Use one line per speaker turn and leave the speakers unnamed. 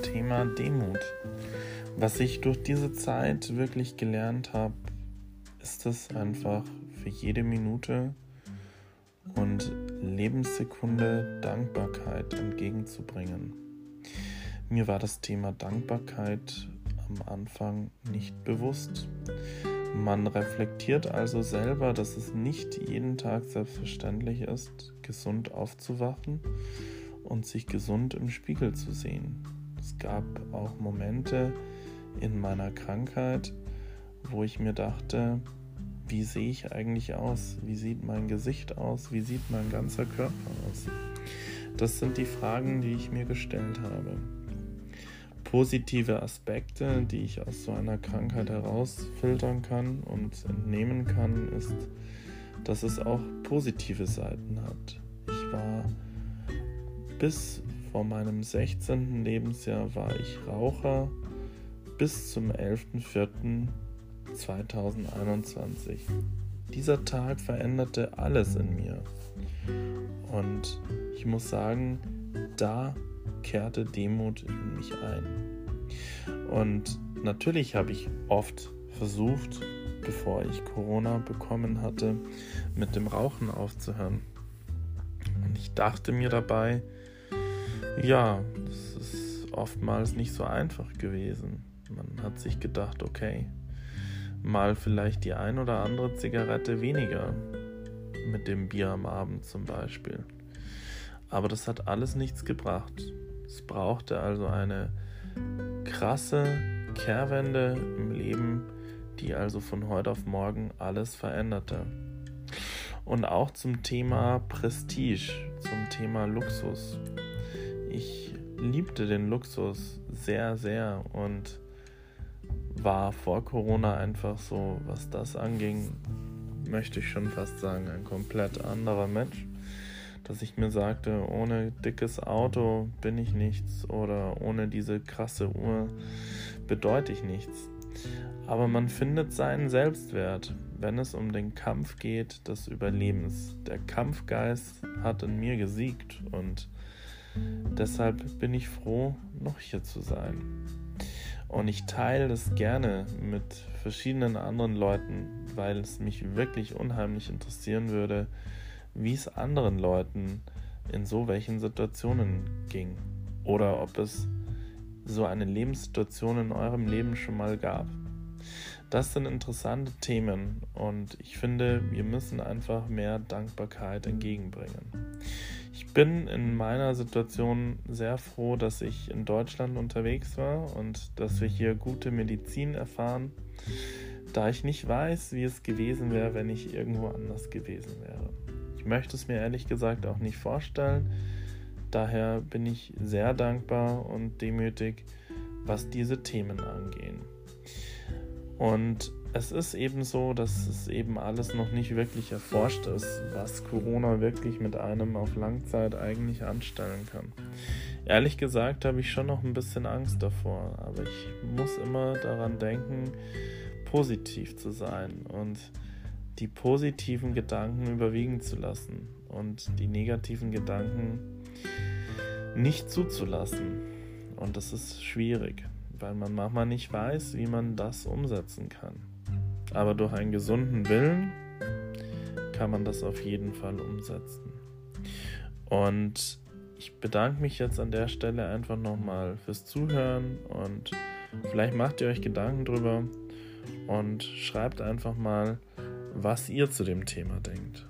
Thema Demut. Was ich durch diese Zeit wirklich gelernt habe, ist es einfach für jede Minute und Lebenssekunde Dankbarkeit entgegenzubringen. Mir war das Thema Dankbarkeit am Anfang nicht bewusst. Man reflektiert also selber, dass es nicht jeden Tag selbstverständlich ist, gesund aufzuwachen und sich gesund im Spiegel zu sehen. Es gab auch Momente in meiner Krankheit, wo ich mir dachte, wie sehe ich eigentlich aus? Wie sieht mein Gesicht aus? Wie sieht mein ganzer Körper aus? Das sind die Fragen, die ich mir gestellt habe positive Aspekte, die ich aus so einer Krankheit herausfiltern kann und entnehmen kann, ist, dass es auch positive Seiten hat. Ich war bis vor meinem 16. Lebensjahr war ich Raucher bis zum 11.04.2021. Dieser Tag veränderte alles in mir. Und ich muss sagen, da kehrte Demut in mich ein. Und natürlich habe ich oft versucht, bevor ich Corona bekommen hatte, mit dem Rauchen aufzuhören. Und ich dachte mir dabei, ja, das ist oftmals nicht so einfach gewesen. Man hat sich gedacht, okay, mal vielleicht die ein oder andere Zigarette weniger mit dem Bier am Abend zum Beispiel. Aber das hat alles nichts gebracht. Es brauchte also eine krasse Kehrwende im Leben, die also von heute auf morgen alles veränderte. Und auch zum Thema Prestige, zum Thema Luxus. Ich liebte den Luxus sehr, sehr und war vor Corona einfach so, was das anging, möchte ich schon fast sagen, ein komplett anderer Mensch dass ich mir sagte, ohne dickes Auto bin ich nichts oder ohne diese krasse Uhr bedeute ich nichts. Aber man findet seinen Selbstwert, wenn es um den Kampf geht des Überlebens. Der Kampfgeist hat in mir gesiegt und deshalb bin ich froh, noch hier zu sein. Und ich teile das gerne mit verschiedenen anderen Leuten, weil es mich wirklich unheimlich interessieren würde, wie es anderen Leuten in so welchen Situationen ging oder ob es so eine Lebenssituation in eurem Leben schon mal gab. Das sind interessante Themen und ich finde, wir müssen einfach mehr Dankbarkeit entgegenbringen. Ich bin in meiner Situation sehr froh, dass ich in Deutschland unterwegs war und dass wir hier gute Medizin erfahren, da ich nicht weiß, wie es gewesen wäre, wenn ich irgendwo anders gewesen wäre möchte es mir ehrlich gesagt auch nicht vorstellen. Daher bin ich sehr dankbar und demütig, was diese Themen angehen. Und es ist eben so, dass es eben alles noch nicht wirklich erforscht ist, was Corona wirklich mit einem auf Langzeit eigentlich anstellen kann. Ehrlich gesagt habe ich schon noch ein bisschen Angst davor, aber ich muss immer daran denken, positiv zu sein und die positiven Gedanken überwiegen zu lassen und die negativen Gedanken nicht zuzulassen. Und das ist schwierig, weil man manchmal nicht weiß, wie man das umsetzen kann. Aber durch einen gesunden Willen kann man das auf jeden Fall umsetzen. Und ich bedanke mich jetzt an der Stelle einfach nochmal fürs Zuhören und vielleicht macht ihr euch Gedanken drüber und schreibt einfach mal, was ihr zu dem Thema denkt.